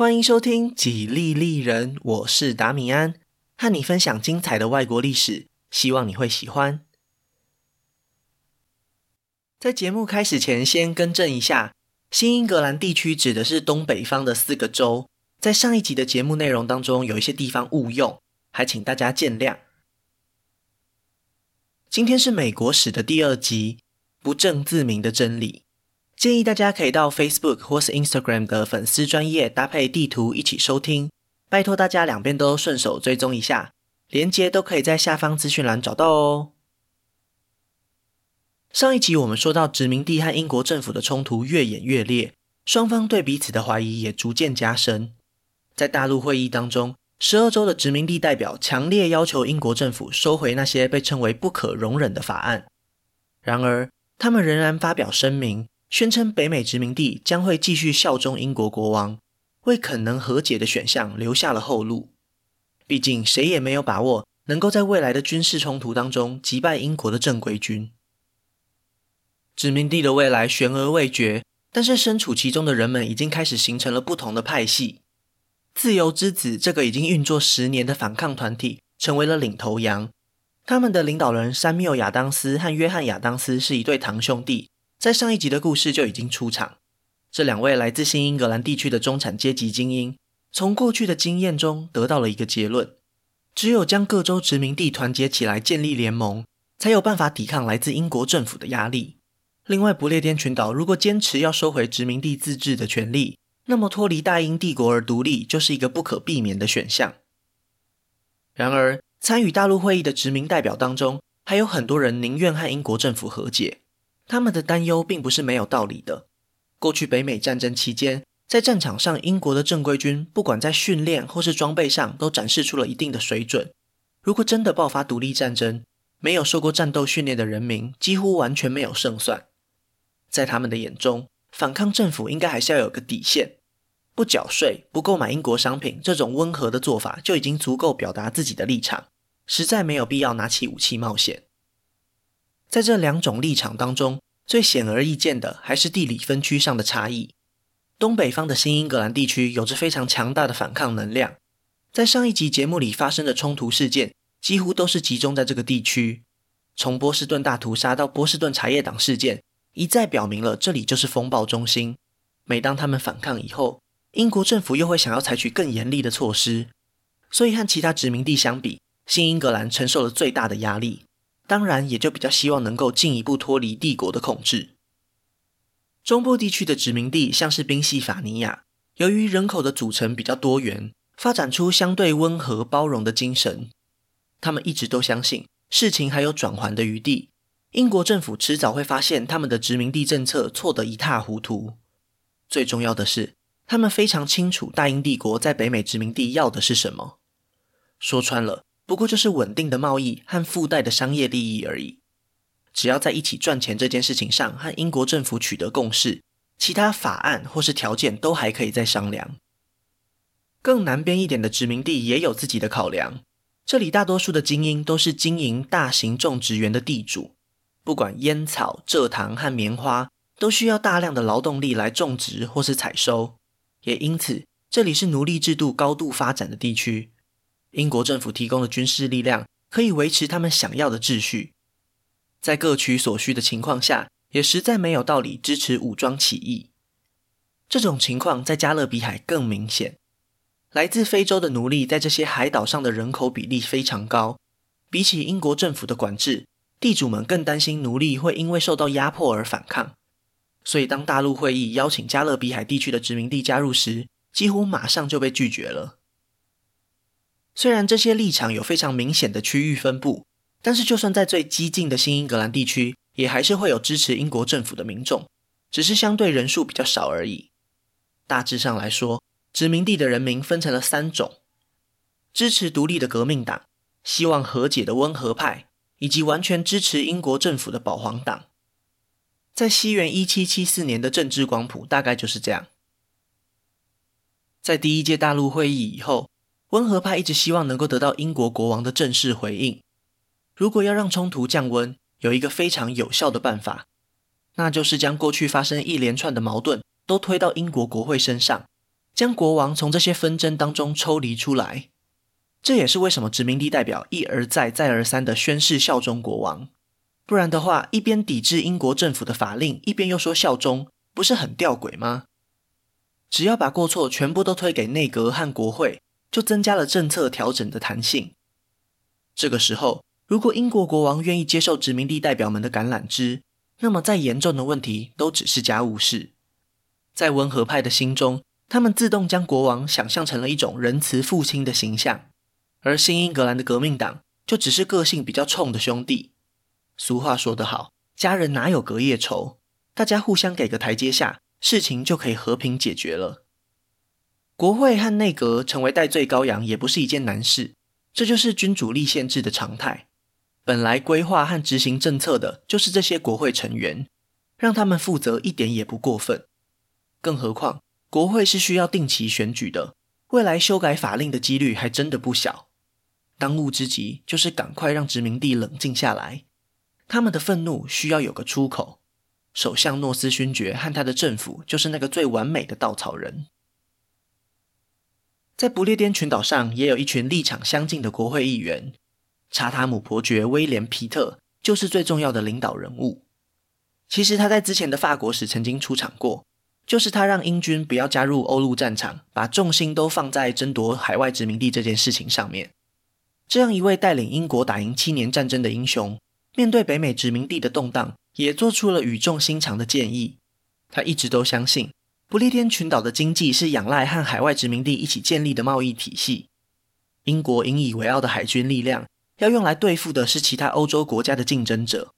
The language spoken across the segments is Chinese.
欢迎收听《几利利人》，我是达米安，和你分享精彩的外国历史，希望你会喜欢。在节目开始前，先更正一下，新英格兰地区指的是东北方的四个州。在上一集的节目内容当中，有一些地方误用，还请大家见谅。今天是美国史的第二集，不证自明的真理。建议大家可以到 Facebook 或是 Instagram 的粉丝专页搭配地图一起收听，拜托大家两边都顺手追踪一下，连接都可以在下方资讯栏找到哦。上一集我们说到殖民地和英国政府的冲突越演越烈，双方对彼此的怀疑也逐渐加深。在大陆会议当中，十二州的殖民地代表强烈要求英国政府收回那些被称为不可容忍的法案，然而他们仍然发表声明。宣称北美殖民地将会继续效忠英国国王，为可能和解的选项留下了后路。毕竟谁也没有把握能够在未来的军事冲突当中击败英国的正规军。殖民地的未来悬而未决，但是身处其中的人们已经开始形成了不同的派系。自由之子这个已经运作十年的反抗团体成为了领头羊，他们的领导人山缪亚当斯和约翰亚当斯是一对堂兄弟。在上一集的故事就已经出场，这两位来自新英格兰地区的中产阶级精英，从过去的经验中得到了一个结论：只有将各州殖民地团结起来，建立联盟，才有办法抵抗来自英国政府的压力。另外，不列颠群岛如果坚持要收回殖民地自治的权利，那么脱离大英帝国而独立就是一个不可避免的选项。然而，参与大陆会议的殖民代表当中，还有很多人宁愿和英国政府和解。他们的担忧并不是没有道理的。过去北美战争期间，在战场上，英国的正规军不管在训练或是装备上，都展示出了一定的水准。如果真的爆发独立战争，没有受过战斗训练的人民几乎完全没有胜算。在他们的眼中，反抗政府应该还是要有个底线，不缴税、不购买英国商品，这种温和的做法就已经足够表达自己的立场，实在没有必要拿起武器冒险。在这两种立场当中，最显而易见的还是地理分区上的差异。东北方的新英格兰地区有着非常强大的反抗能量，在上一集节目里发生的冲突事件，几乎都是集中在这个地区。从波士顿大屠杀到波士顿茶叶党事件，一再表明了这里就是风暴中心。每当他们反抗以后，英国政府又会想要采取更严厉的措施，所以和其他殖民地相比，新英格兰承受了最大的压力。当然，也就比较希望能够进一步脱离帝国的控制。中部地区的殖民地像是宾夕法尼亚，由于人口的组成比较多元，发展出相对温和包容的精神。他们一直都相信事情还有转圜的余地，英国政府迟早会发现他们的殖民地政策错得一塌糊涂。最重要的是，他们非常清楚大英帝国在北美殖民地要的是什么。说穿了。不过就是稳定的贸易和附带的商业利益而已。只要在一起赚钱这件事情上和英国政府取得共识，其他法案或是条件都还可以再商量。更南边一点的殖民地也有自己的考量。这里大多数的精英都是经营大型种植园的地主，不管烟草、蔗糖和棉花，都需要大量的劳动力来种植或是采收。也因此，这里是奴隶制度高度发展的地区。英国政府提供的军事力量可以维持他们想要的秩序，在各取所需的情况下，也实在没有道理支持武装起义。这种情况在加勒比海更明显。来自非洲的奴隶在这些海岛上的人口比例非常高，比起英国政府的管制，地主们更担心奴隶会因为受到压迫而反抗。所以，当大陆会议邀请加勒比海地区的殖民地加入时，几乎马上就被拒绝了。虽然这些立场有非常明显的区域分布，但是就算在最激进的新英格兰地区，也还是会有支持英国政府的民众，只是相对人数比较少而已。大致上来说，殖民地的人民分成了三种：支持独立的革命党、希望和解的温和派，以及完全支持英国政府的保皇党。在西元一七七四年的政治光谱大概就是这样。在第一届大陆会议以后，温和派一直希望能够得到英国国王的正式回应。如果要让冲突降温，有一个非常有效的办法，那就是将过去发生一连串的矛盾都推到英国国会身上，将国王从这些纷争当中抽离出来。这也是为什么殖民地代表一而再、再而三地宣誓效忠国王。不然的话，一边抵制英国政府的法令，一边又说效忠，不是很吊诡吗？只要把过错全部都推给内阁和国会，就增加了政策调整的弹性。这个时候，如果英国国王愿意接受殖民地代表们的橄榄枝，那么再严重的问题都只是家务事。在温和派的心中，他们自动将国王想象成了一种仁慈父亲的形象，而新英格兰的革命党就只是个性比较冲的兄弟。俗话说得好，家人哪有隔夜仇？大家互相给个台阶下，事情就可以和平解决了。国会和内阁成为代罪羔羊，也不是一件难事。这就是君主立宪制的常态。本来规划和执行政策的就是这些国会成员，让他们负责一点也不过分。更何况，国会是需要定期选举的，未来修改法令的几率还真的不小。当务之急就是赶快让殖民地冷静下来。他们的愤怒需要有个出口，首相诺斯勋爵和他的政府就是那个最完美的稻草人。在不列颠群岛上，也有一群立场相近的国会议员，查塔姆伯爵威廉皮特就是最重要的领导人物。其实他在之前的法国史曾经出场过，就是他让英军不要加入欧陆战场，把重心都放在争夺海外殖民地这件事情上面。这样一位带领英国打赢七年战争的英雄。面对北美殖民地的动荡，也做出了语重心长的建议。他一直都相信，不列颠群岛的经济是仰赖和海外殖民地一起建立的贸易体系。英国引以为傲的海军力量，要用来对付的是其他欧洲国家的竞争者。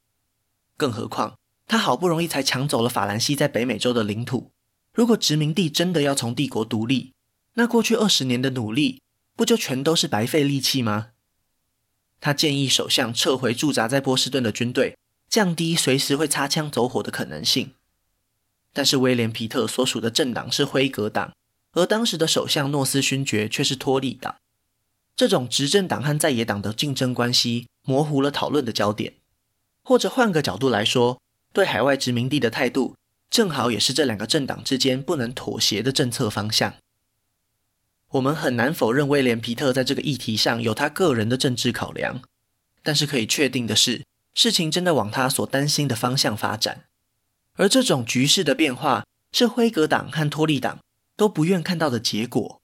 更何况，他好不容易才抢走了法兰西在北美洲的领土。如果殖民地真的要从帝国独立，那过去二十年的努力，不就全都是白费力气吗？他建议首相撤回驻扎在波士顿的军队，降低随时会擦枪走火的可能性。但是威廉·皮特所属的政党是辉格党，而当时的首相诺斯勋爵却是托利党。这种执政党和在野党的竞争关系，模糊了讨论的焦点。或者换个角度来说，对海外殖民地的态度，正好也是这两个政党之间不能妥协的政策方向。我们很难否认威廉·皮特在这个议题上有他个人的政治考量，但是可以确定的是，事情真的往他所担心的方向发展。而这种局势的变化，是辉格党和托利党都不愿看到的结果。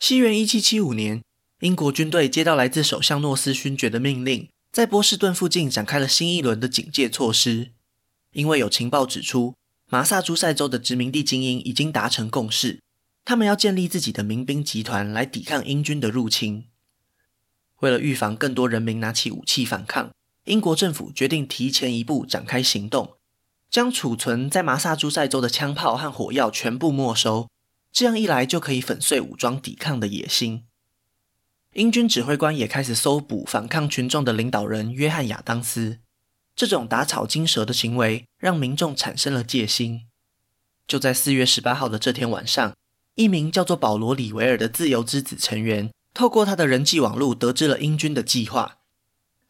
西元一七七五年，英国军队接到来自首相诺斯勋爵的命令，在波士顿附近展开了新一轮的警戒措施，因为有情报指出，马萨诸塞州的殖民地精英已经达成共识。他们要建立自己的民兵集团来抵抗英军的入侵。为了预防更多人民拿起武器反抗，英国政府决定提前一步展开行动，将储存在马萨诸塞州的枪炮和火药全部没收。这样一来，就可以粉碎武装抵抗的野心。英军指挥官也开始搜捕反抗群众的领导人约翰亚当斯。这种打草惊蛇的行为，让民众产生了戒心。就在四月十八号的这天晚上。一名叫做保罗·里维尔的自由之子成员，透过他的人际网络得知了英军的计划。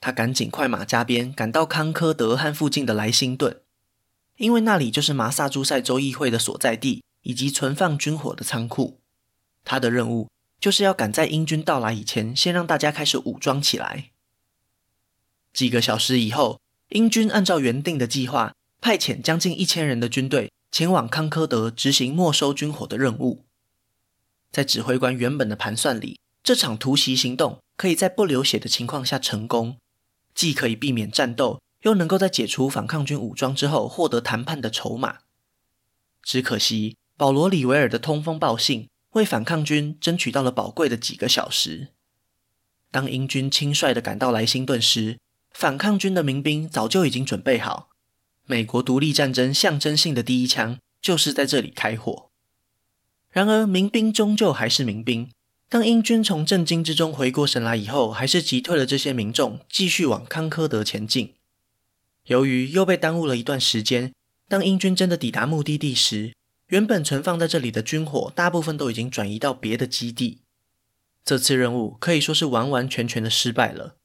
他赶紧快马加鞭，赶到康科德和附近的莱辛顿，因为那里就是马萨诸塞州议会的所在地，以及存放军火的仓库。他的任务就是要赶在英军到来以前，先让大家开始武装起来。几个小时以后，英军按照原定的计划，派遣将近一千人的军队前往康科德执行没收军火的任务。在指挥官原本的盘算里，这场突袭行动可以在不流血的情况下成功，既可以避免战斗，又能够在解除反抗军武装之后获得谈判的筹码。只可惜，保罗·里维尔的通风报信为反抗军争取到了宝贵的几个小时。当英军轻率地赶到莱辛顿时，反抗军的民兵早就已经准备好，美国独立战争象征性的第一枪就是在这里开火。然而，民兵终究还是民兵。当英军从震惊之中回过神来以后，还是击退了这些民众，继续往康科德前进。由于又被耽误了一段时间，当英军真的抵达目的地时，原本存放在这里的军火大部分都已经转移到别的基地。这次任务可以说是完完全全的失败了。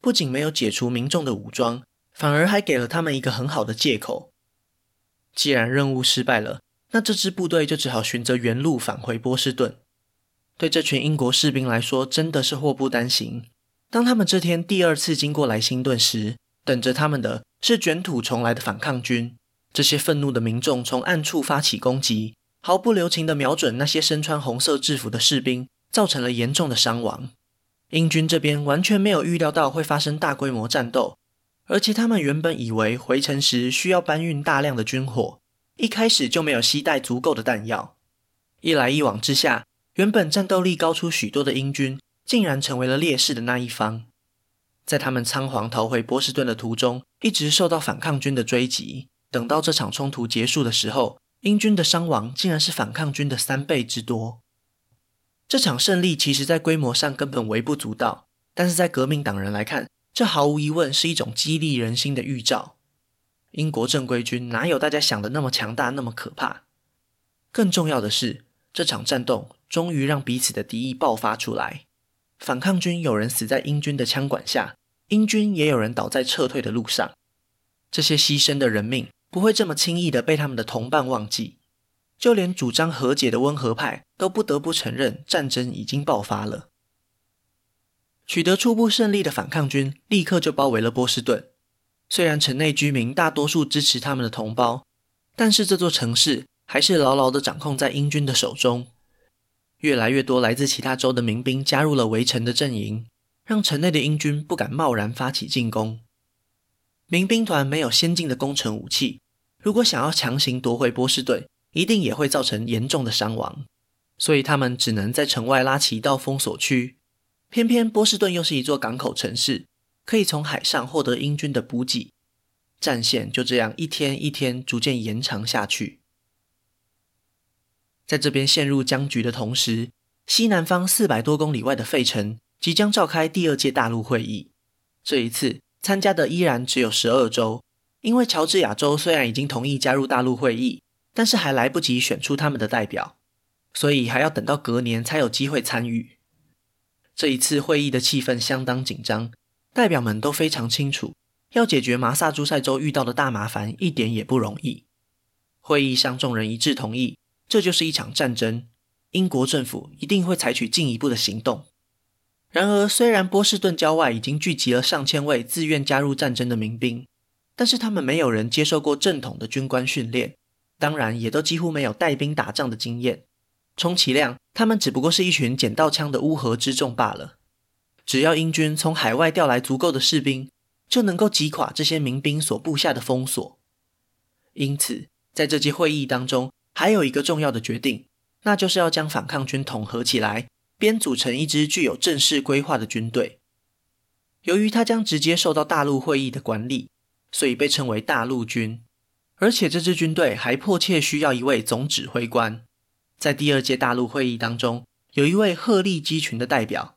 不仅没有解除民众的武装，反而还给了他们一个很好的借口。既然任务失败了，那这支部队就只好循着原路返回波士顿。对这群英国士兵来说，真的是祸不单行。当他们这天第二次经过莱辛顿时，等着他们的是卷土重来的反抗军。这些愤怒的民众从暗处发起攻击，毫不留情地瞄准那些身穿红色制服的士兵，造成了严重的伤亡。英军这边完全没有预料到会发生大规模战斗，而且他们原本以为回程时需要搬运大量的军火，一开始就没有携带足够的弹药。一来一往之下，原本战斗力高出许多的英军，竟然成为了劣势的那一方。在他们仓皇逃回波士顿的途中，一直受到反抗军的追击。等到这场冲突结束的时候，英军的伤亡竟然是反抗军的三倍之多。这场胜利其实在规模上根本微不足道，但是在革命党人来看，这毫无疑问是一种激励人心的预兆。英国正规军哪有大家想的那么强大，那么可怕？更重要的是，这场战斗终于让彼此的敌意爆发出来。反抗军有人死在英军的枪管下，英军也有人倒在撤退的路上。这些牺牲的人命不会这么轻易的被他们的同伴忘记。就连主张和解的温和派都不得不承认，战争已经爆发了。取得初步胜利的反抗军立刻就包围了波士顿。虽然城内居民大多数支持他们的同胞，但是这座城市。还是牢牢的掌控在英军的手中。越来越多来自其他州的民兵加入了围城的阵营，让城内的英军不敢贸然发起进攻。民兵团没有先进的攻城武器，如果想要强行夺回波士顿，一定也会造成严重的伤亡。所以他们只能在城外拉起一道封锁区。偏偏波士顿又是一座港口城市，可以从海上获得英军的补给。战线就这样一天一天逐渐延长下去。在这边陷入僵局的同时，西南方四百多公里外的费城即将召开第二届大陆会议。这一次参加的依然只有十二州，因为乔治亚州虽然已经同意加入大陆会议，但是还来不及选出他们的代表，所以还要等到隔年才有机会参与。这一次会议的气氛相当紧张，代表们都非常清楚，要解决麻萨诸塞州遇到的大麻烦一点也不容易。会议上众人一致同意。这就是一场战争，英国政府一定会采取进一步的行动。然而，虽然波士顿郊外已经聚集了上千位自愿加入战争的民兵，但是他们没有人接受过正统的军官训练，当然也都几乎没有带兵打仗的经验。充其量，他们只不过是一群捡到枪的乌合之众罢了。只要英军从海外调来足够的士兵，就能够击垮这些民兵所布下的封锁。因此，在这届会议当中，还有一个重要的决定，那就是要将反抗军统合起来，编组成一支具有正式规划的军队。由于它将直接受到大陆会议的管理，所以被称为大陆军。而且这支军队还迫切需要一位总指挥官。在第二届大陆会议当中，有一位鹤立鸡群的代表，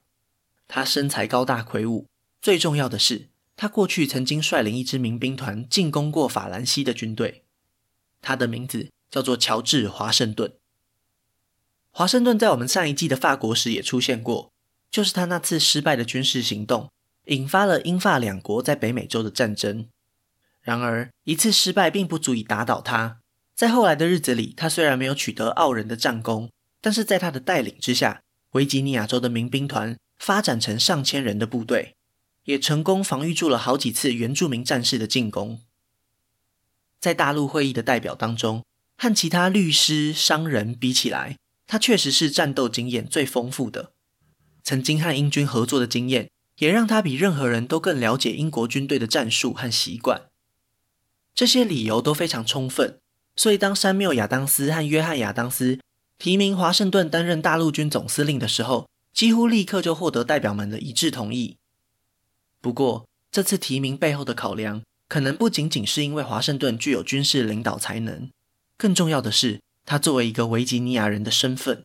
他身材高大魁梧，最重要的是，他过去曾经率领一支民兵团进攻过法兰西的军队。他的名字。叫做乔治·华盛顿。华盛顿在我们上一季的法国时也出现过，就是他那次失败的军事行动，引发了英法两国在北美洲的战争。然而，一次失败并不足以打倒他。在后来的日子里，他虽然没有取得傲人的战功，但是在他的带领之下，维吉尼亚州的民兵团发展成上千人的部队，也成功防御住了好几次原住民战士的进攻。在大陆会议的代表当中，和其他律师、商人比起来，他确实是战斗经验最丰富的。曾经和英军合作的经验，也让他比任何人都更了解英国军队的战术和习惯。这些理由都非常充分，所以当山缪亚当斯和约翰亚当斯提名华盛顿担任大陆军总司令的时候，几乎立刻就获得代表们的一致同意。不过，这次提名背后的考量，可能不仅仅是因为华盛顿具有军事领导才能。更重要的是，他作为一个维吉尼亚人的身份。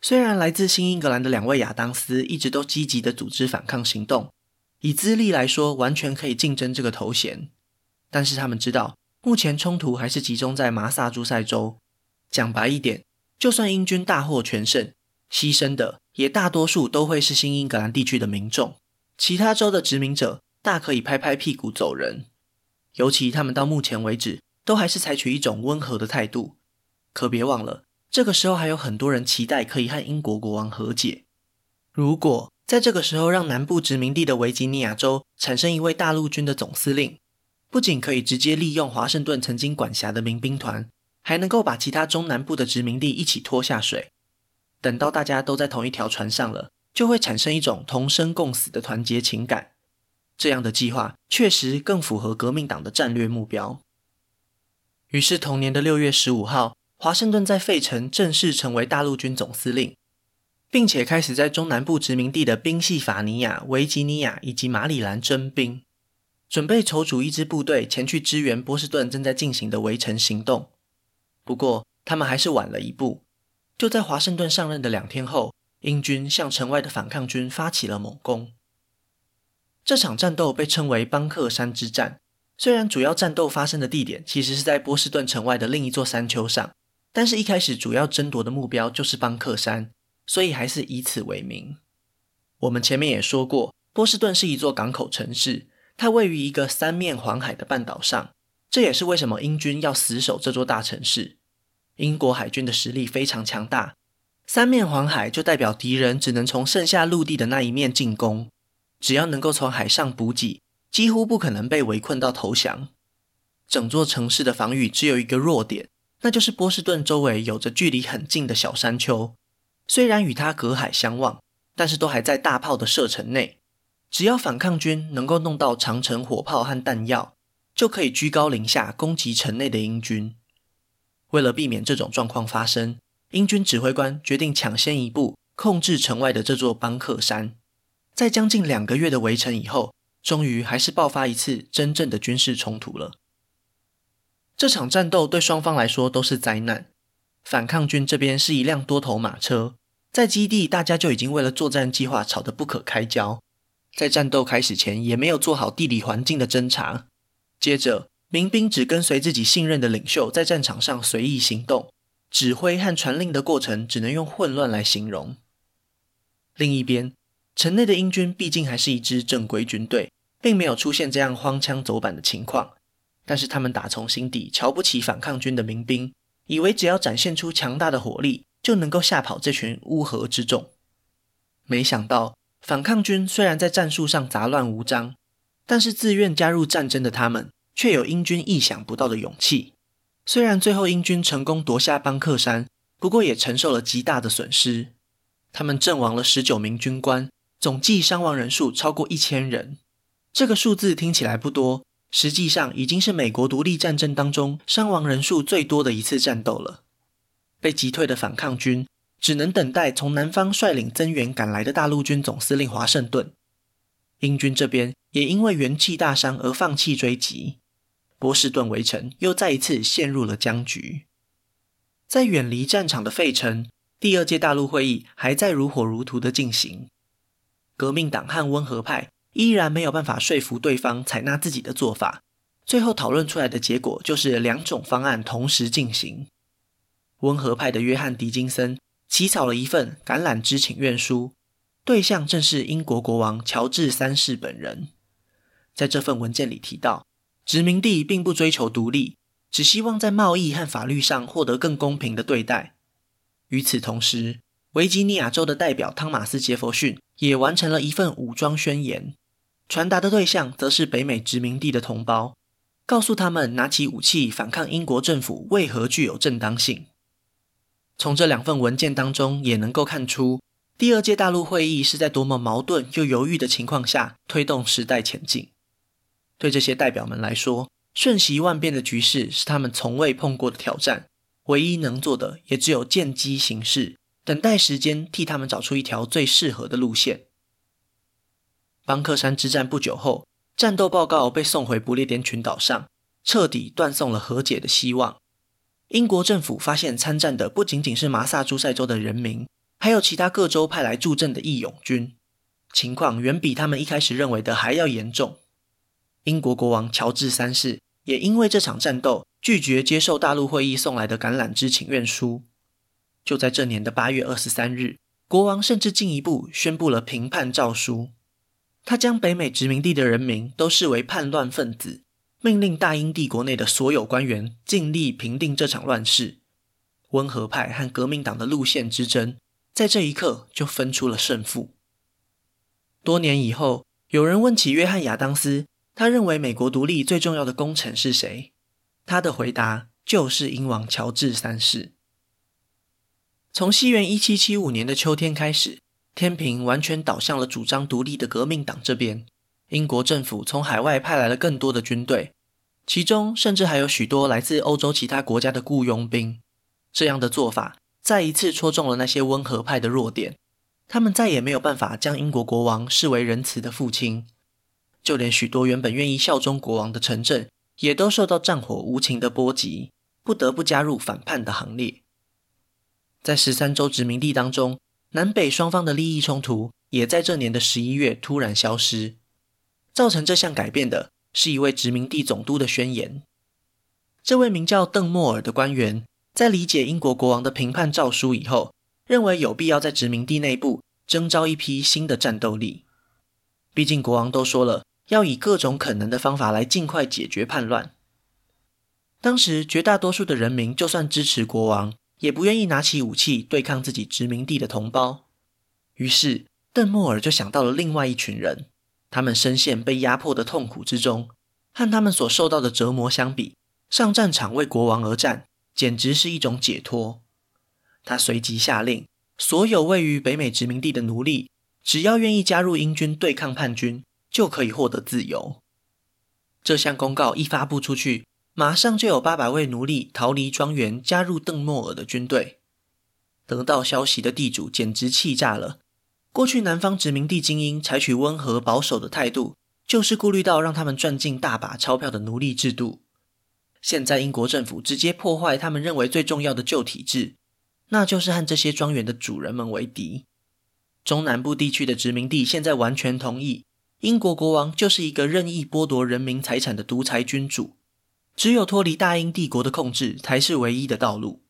虽然来自新英格兰的两位亚当斯一直都积极地组织反抗行动，以资历来说，完全可以竞争这个头衔，但是他们知道，目前冲突还是集中在麻萨诸塞州。讲白一点，就算英军大获全胜，牺牲的也大多数都会是新英格兰地区的民众，其他州的殖民者大可以拍拍屁股走人。尤其他们到目前为止。都还是采取一种温和的态度，可别忘了，这个时候还有很多人期待可以和英国国王和解。如果在这个时候让南部殖民地的维吉尼亚州产生一位大陆军的总司令，不仅可以直接利用华盛顿曾经管辖的民兵团，还能够把其他中南部的殖民地一起拖下水。等到大家都在同一条船上了，就会产生一种同生共死的团结情感。这样的计划确实更符合革命党的战略目标。于是，同年的六月十五号，华盛顿在费城正式成为大陆军总司令，并且开始在中南部殖民地的宾夕法尼亚、维吉尼亚以及马里兰征兵，准备筹组一支部队前去支援波士顿正在进行的围城行动。不过，他们还是晚了一步。就在华盛顿上任的两天后，英军向城外的反抗军发起了猛攻。这场战斗被称为邦克山之战。虽然主要战斗发生的地点其实是在波士顿城外的另一座山丘上，但是一开始主要争夺的目标就是邦克山，所以还是以此为名。我们前面也说过，波士顿是一座港口城市，它位于一个三面环海的半岛上，这也是为什么英军要死守这座大城市。英国海军的实力非常强大，三面环海就代表敌人只能从剩下陆地的那一面进攻，只要能够从海上补给。几乎不可能被围困到投降。整座城市的防御只有一个弱点，那就是波士顿周围有着距离很近的小山丘。虽然与它隔海相望，但是都还在大炮的射程内。只要反抗军能够弄到长城火炮和弹药，就可以居高临下攻击城内的英军。为了避免这种状况发生，英军指挥官决定抢先一步控制城外的这座邦克山。在将近两个月的围城以后，终于还是爆发一次真正的军事冲突了。这场战斗对双方来说都是灾难。反抗军这边是一辆多头马车，在基地大家就已经为了作战计划吵得不可开交，在战斗开始前也没有做好地理环境的侦查。接着，民兵只跟随自己信任的领袖在战场上随意行动，指挥和传令的过程只能用混乱来形容。另一边，城内的英军毕竟还是一支正规军队，并没有出现这样荒腔走板的情况。但是他们打从心底瞧不起反抗军的民兵，以为只要展现出强大的火力，就能够吓跑这群乌合之众。没想到，反抗军虽然在战术上杂乱无章，但是自愿加入战争的他们，却有英军意想不到的勇气。虽然最后英军成功夺下邦克山，不过也承受了极大的损失，他们阵亡了十九名军官。总计伤亡人数超过一千人，这个数字听起来不多，实际上已经是美国独立战争当中伤亡人数最多的一次战斗了。被击退的反抗军只能等待从南方率领增援赶来的大陆军总司令华盛顿。英军这边也因为元气大伤而放弃追击，波士顿围城又再一次陷入了僵局。在远离战场的费城，第二届大陆会议还在如火如荼的进行。革命党和温和派依然没有办法说服对方采纳自己的做法，最后讨论出来的结果就是两种方案同时进行。温和派的约翰·狄金森起草了一份橄榄枝请愿书，对象正是英国国王乔治三世本人。在这份文件里提到，殖民地并不追求独立，只希望在贸易和法律上获得更公平的对待。与此同时，维吉尼亚州的代表汤马斯·杰佛逊也完成了一份武装宣言，传达的对象则是北美殖民地的同胞，告诉他们拿起武器反抗英国政府为何具有正当性。从这两份文件当中也能够看出，第二届大陆会议是在多么矛盾又犹豫的情况下推动时代前进。对这些代表们来说，瞬息万变的局势是他们从未碰过的挑战，唯一能做的也只有见机行事。等待时间替他们找出一条最适合的路线。邦克山之战不久后，战斗报告被送回不列颠群岛上，彻底断送了和解的希望。英国政府发现参战的不仅仅是麻萨诸塞州的人民，还有其他各州派来助阵的义勇军，情况远比他们一开始认为的还要严重。英国国王乔治三世也因为这场战斗，拒绝接受大陆会议送来的橄榄枝请愿书。就在这年的八月二十三日，国王甚至进一步宣布了平叛诏书。他将北美殖民地的人民都视为叛乱分子，命令大英帝国内的所有官员尽力平定这场乱世。温和派和革命党的路线之争，在这一刻就分出了胜负。多年以后，有人问起约翰·亚当斯，他认为美国独立最重要的功臣是谁？他的回答就是英王乔治三世。从西元一七七五年的秋天开始，天平完全倒向了主张独立的革命党这边。英国政府从海外派来了更多的军队，其中甚至还有许多来自欧洲其他国家的雇佣兵。这样的做法再一次戳中了那些温和派的弱点，他们再也没有办法将英国国王视为仁慈的父亲。就连许多原本愿意效忠国王的城镇，也都受到战火无情的波及，不得不加入反叛的行列。在十三州殖民地当中，南北双方的利益冲突也在这年的十一月突然消失。造成这项改变的是一位殖民地总督的宣言。这位名叫邓莫尔的官员，在理解英国国王的平叛诏书以后，认为有必要在殖民地内部征召一批新的战斗力。毕竟国王都说了，要以各种可能的方法来尽快解决叛乱。当时绝大多数的人民，就算支持国王，也不愿意拿起武器对抗自己殖民地的同胞。于是，邓莫尔就想到了另外一群人。他们深陷被压迫的痛苦之中，和他们所受到的折磨相比，上战场为国王而战，简直是一种解脱。他随即下令，所有位于北美殖民地的奴隶，只要愿意加入英军对抗叛军，就可以获得自由。这项公告一发布出去，马上就有八百位奴隶逃离庄园，加入邓莫尔的军队。得到消息的地主简直气炸了。过去南方殖民地精英采取温和保守的态度，就是顾虑到让他们赚进大把钞票的奴隶制度。现在英国政府直接破坏他们认为最重要的旧体制，那就是和这些庄园的主人们为敌。中南部地区的殖民地现在完全同意，英国国王就是一个任意剥夺人民财产的独裁君主，只有脱离大英帝国的控制才是唯一的道路。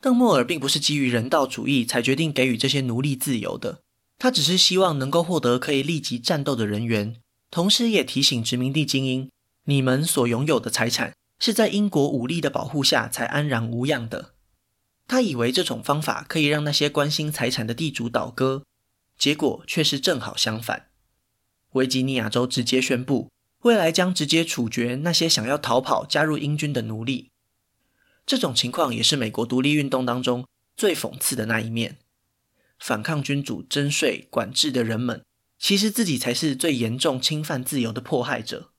邓莫尔并不是基于人道主义才决定给予这些奴隶自由的，他只是希望能够获得可以立即战斗的人员，同时也提醒殖民地精英：你们所拥有的财产是在英国武力的保护下才安然无恙的。他以为这种方法可以让那些关心财产的地主倒戈，结果却是正好相反。维吉尼亚州直接宣布，未来将直接处决那些想要逃跑加入英军的奴隶。这种情况也是美国独立运动当中最讽刺的那一面。反抗君主征税管制的人们，其实自己才是最严重侵犯自由的迫害者。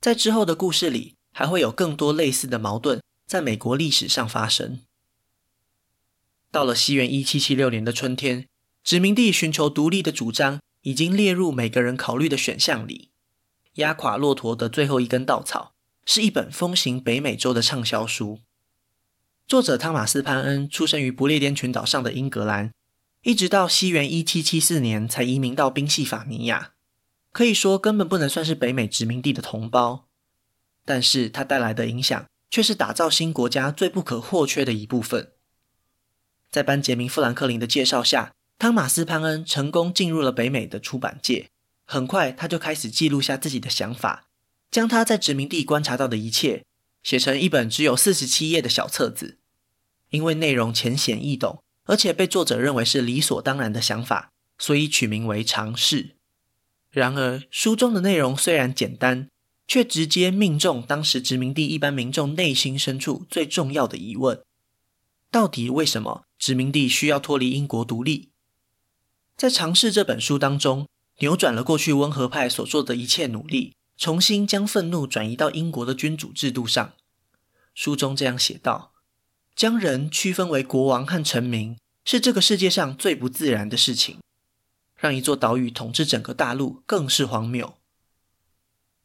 在之后的故事里，还会有更多类似的矛盾在美国历史上发生。到了西元一七七六年的春天，殖民地寻求独立的主张已经列入每个人考虑的选项里。压垮骆驼的最后一根稻草，是一本风行北美洲的畅销书。作者汤马斯·潘恩出生于不列颠群岛上的英格兰，一直到西元一七七四年才移民到宾夕法尼亚，可以说根本不能算是北美殖民地的同胞。但是他带来的影响却是打造新国家最不可或缺的一部分。在班杰明·富兰克林的介绍下，汤马斯·潘恩成功进入了北美的出版界。很快，他就开始记录下自己的想法，将他在殖民地观察到的一切写成一本只有四十七页的小册子。因为内容浅显易懂，而且被作者认为是理所当然的想法，所以取名为《尝试》。然而，书中的内容虽然简单，却直接命中当时殖民地一般民众内心深处最重要的疑问：到底为什么殖民地需要脱离英国独立？在《尝试》这本书当中，扭转了过去温和派所做的一切努力，重新将愤怒转移到英国的君主制度上。书中这样写道。将人区分为国王和臣民，是这个世界上最不自然的事情。让一座岛屿统治整个大陆，更是荒谬。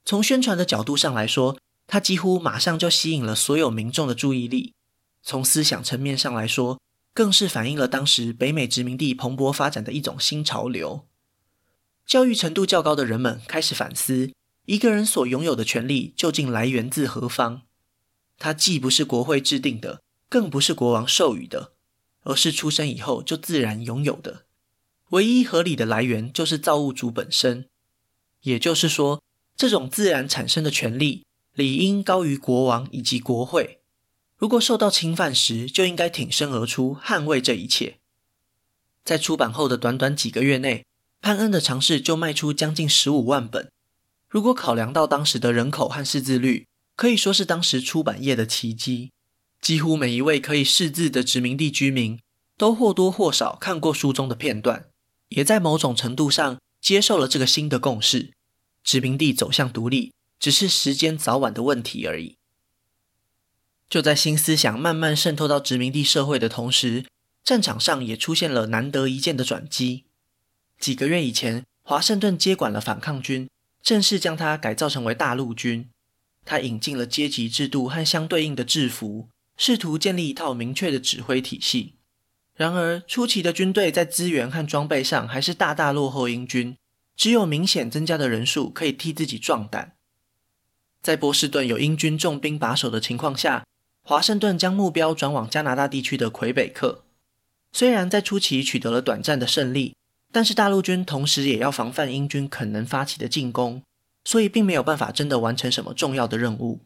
从宣传的角度上来说，它几乎马上就吸引了所有民众的注意力；从思想层面上来说，更是反映了当时北美殖民地蓬勃发展的一种新潮流。教育程度较高的人们开始反思：一个人所拥有的权利究竟来源自何方？它既不是国会制定的。更不是国王授予的，而是出生以后就自然拥有的。唯一合理的来源就是造物主本身。也就是说，这种自然产生的权利理应高于国王以及国会。如果受到侵犯时，就应该挺身而出，捍卫这一切。在出版后的短短几个月内，潘恩的尝试就卖出将近十五万本。如果考量到当时的人口和识字率，可以说是当时出版业的奇迹。几乎每一位可以识字的殖民地居民，都或多或少看过书中的片段，也在某种程度上接受了这个新的共识：殖民地走向独立，只是时间早晚的问题而已。就在新思想慢慢渗透到殖民地社会的同时，战场上也出现了难得一见的转机。几个月以前，华盛顿接管了反抗军，正式将它改造成为大陆军。他引进了阶级制度和相对应的制服，试图建立一套明确的指挥体系。然而，初期的军队在资源和装备上还是大大落后英军，只有明显增加的人数可以替自己壮胆。在波士顿有英军重兵把守的情况下，华盛顿将目标转往加拿大地区的魁北克。虽然在初期取得了短暂的胜利，但是大陆军同时也要防范英军可能发起的进攻，所以并没有办法真的完成什么重要的任务。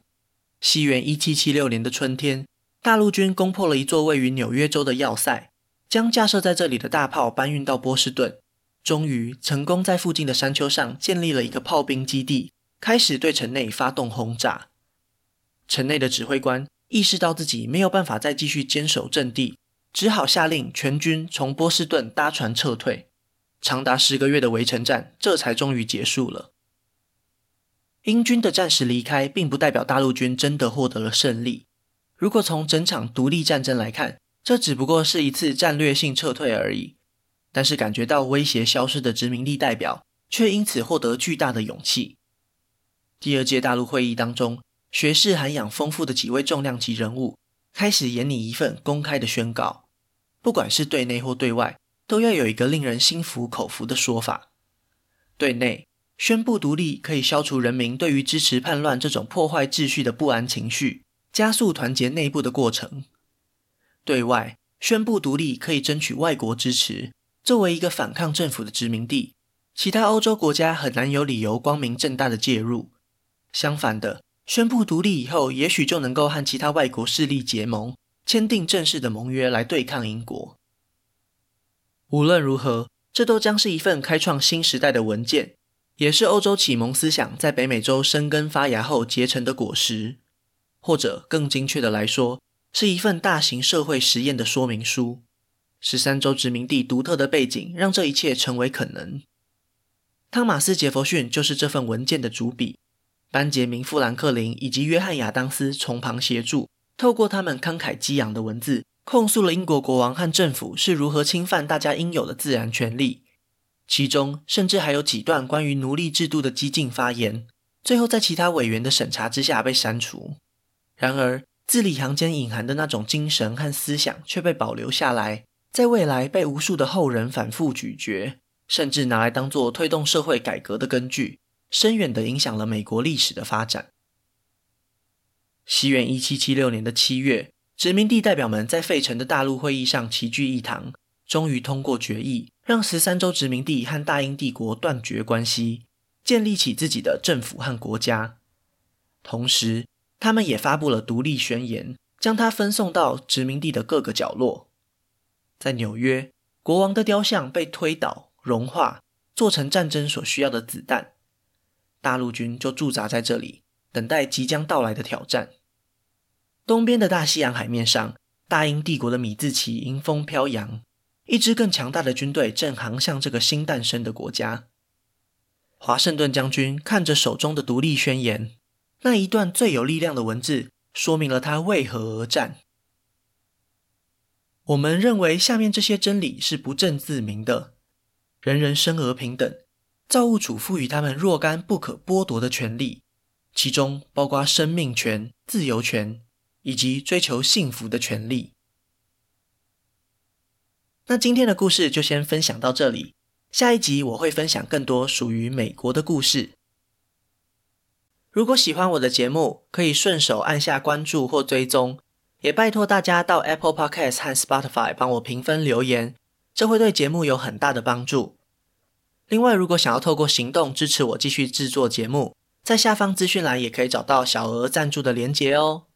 西元一七七六年的春天，大陆军攻破了一座位于纽约州的要塞，将架设在这里的大炮搬运到波士顿，终于成功在附近的山丘上建立了一个炮兵基地，开始对城内发动轰炸。城内的指挥官。意识到自己没有办法再继续坚守阵地，只好下令全军从波士顿搭船撤退。长达十个月的围城战，这才终于结束了。英军的暂时离开，并不代表大陆军真的获得了胜利。如果从整场独立战争来看，这只不过是一次战略性撤退而已。但是感觉到威胁消失的殖民地代表，却因此获得巨大的勇气。第二届大陆会议当中，学识涵养丰富的几位重量级人物开始演拟一份公开的宣告，不管是对内或对外，都要有一个令人心服口服的说法。对内，宣布独立可以消除人民对于支持叛乱这种破坏秩序的不安情绪，加速团结内部的过程；对外，宣布独立可以争取外国支持。作为一个反抗政府的殖民地，其他欧洲国家很难有理由光明正大的介入。相反的。宣布独立以后，也许就能够和其他外国势力结盟，签订正式的盟约来对抗英国。无论如何，这都将是一份开创新时代的文件，也是欧洲启蒙思想在北美洲生根发芽后结成的果实，或者更精确的来说，是一份大型社会实验的说明书。十三州殖民地独特的背景，让这一切成为可能。汤马斯·杰佛逊就是这份文件的主笔。班杰明·富兰克林以及约翰·亚当斯从旁协助，透过他们慷慨激昂的文字，控诉了英国国王和政府是如何侵犯大家应有的自然权利。其中甚至还有几段关于奴隶制度的激进发言，最后在其他委员的审查之下被删除。然而，字里行间隐含的那种精神和思想却被保留下来，在未来被无数的后人反复咀嚼，甚至拿来当作推动社会改革的根据。深远地影响了美国历史的发展。西元一七七六年的七月，殖民地代表们在费城的大陆会议上齐聚一堂，终于通过决议，让十三州殖民地和大英帝国断绝关系，建立起自己的政府和国家。同时，他们也发布了独立宣言，将它分送到殖民地的各个角落。在纽约，国王的雕像被推倒、融化，做成战争所需要的子弹。大陆军就驻扎在这里，等待即将到来的挑战。东边的大西洋海面上，大英帝国的米字旗迎风飘扬，一支更强大的军队正航向这个新诞生的国家。华盛顿将军看着手中的独立宣言，那一段最有力量的文字，说明了他为何而战。我们认为下面这些真理是不证自明的：人人生而平等。造物主赋予他们若干不可剥夺的权利，其中包括生命权、自由权以及追求幸福的权利。那今天的故事就先分享到这里，下一集我会分享更多属于美国的故事。如果喜欢我的节目，可以顺手按下关注或追踪，也拜托大家到 Apple Podcast 和 Spotify 帮我评分留言，这会对节目有很大的帮助。另外，如果想要透过行动支持我继续制作节目，在下方资讯栏也可以找到小额赞助的连结哦。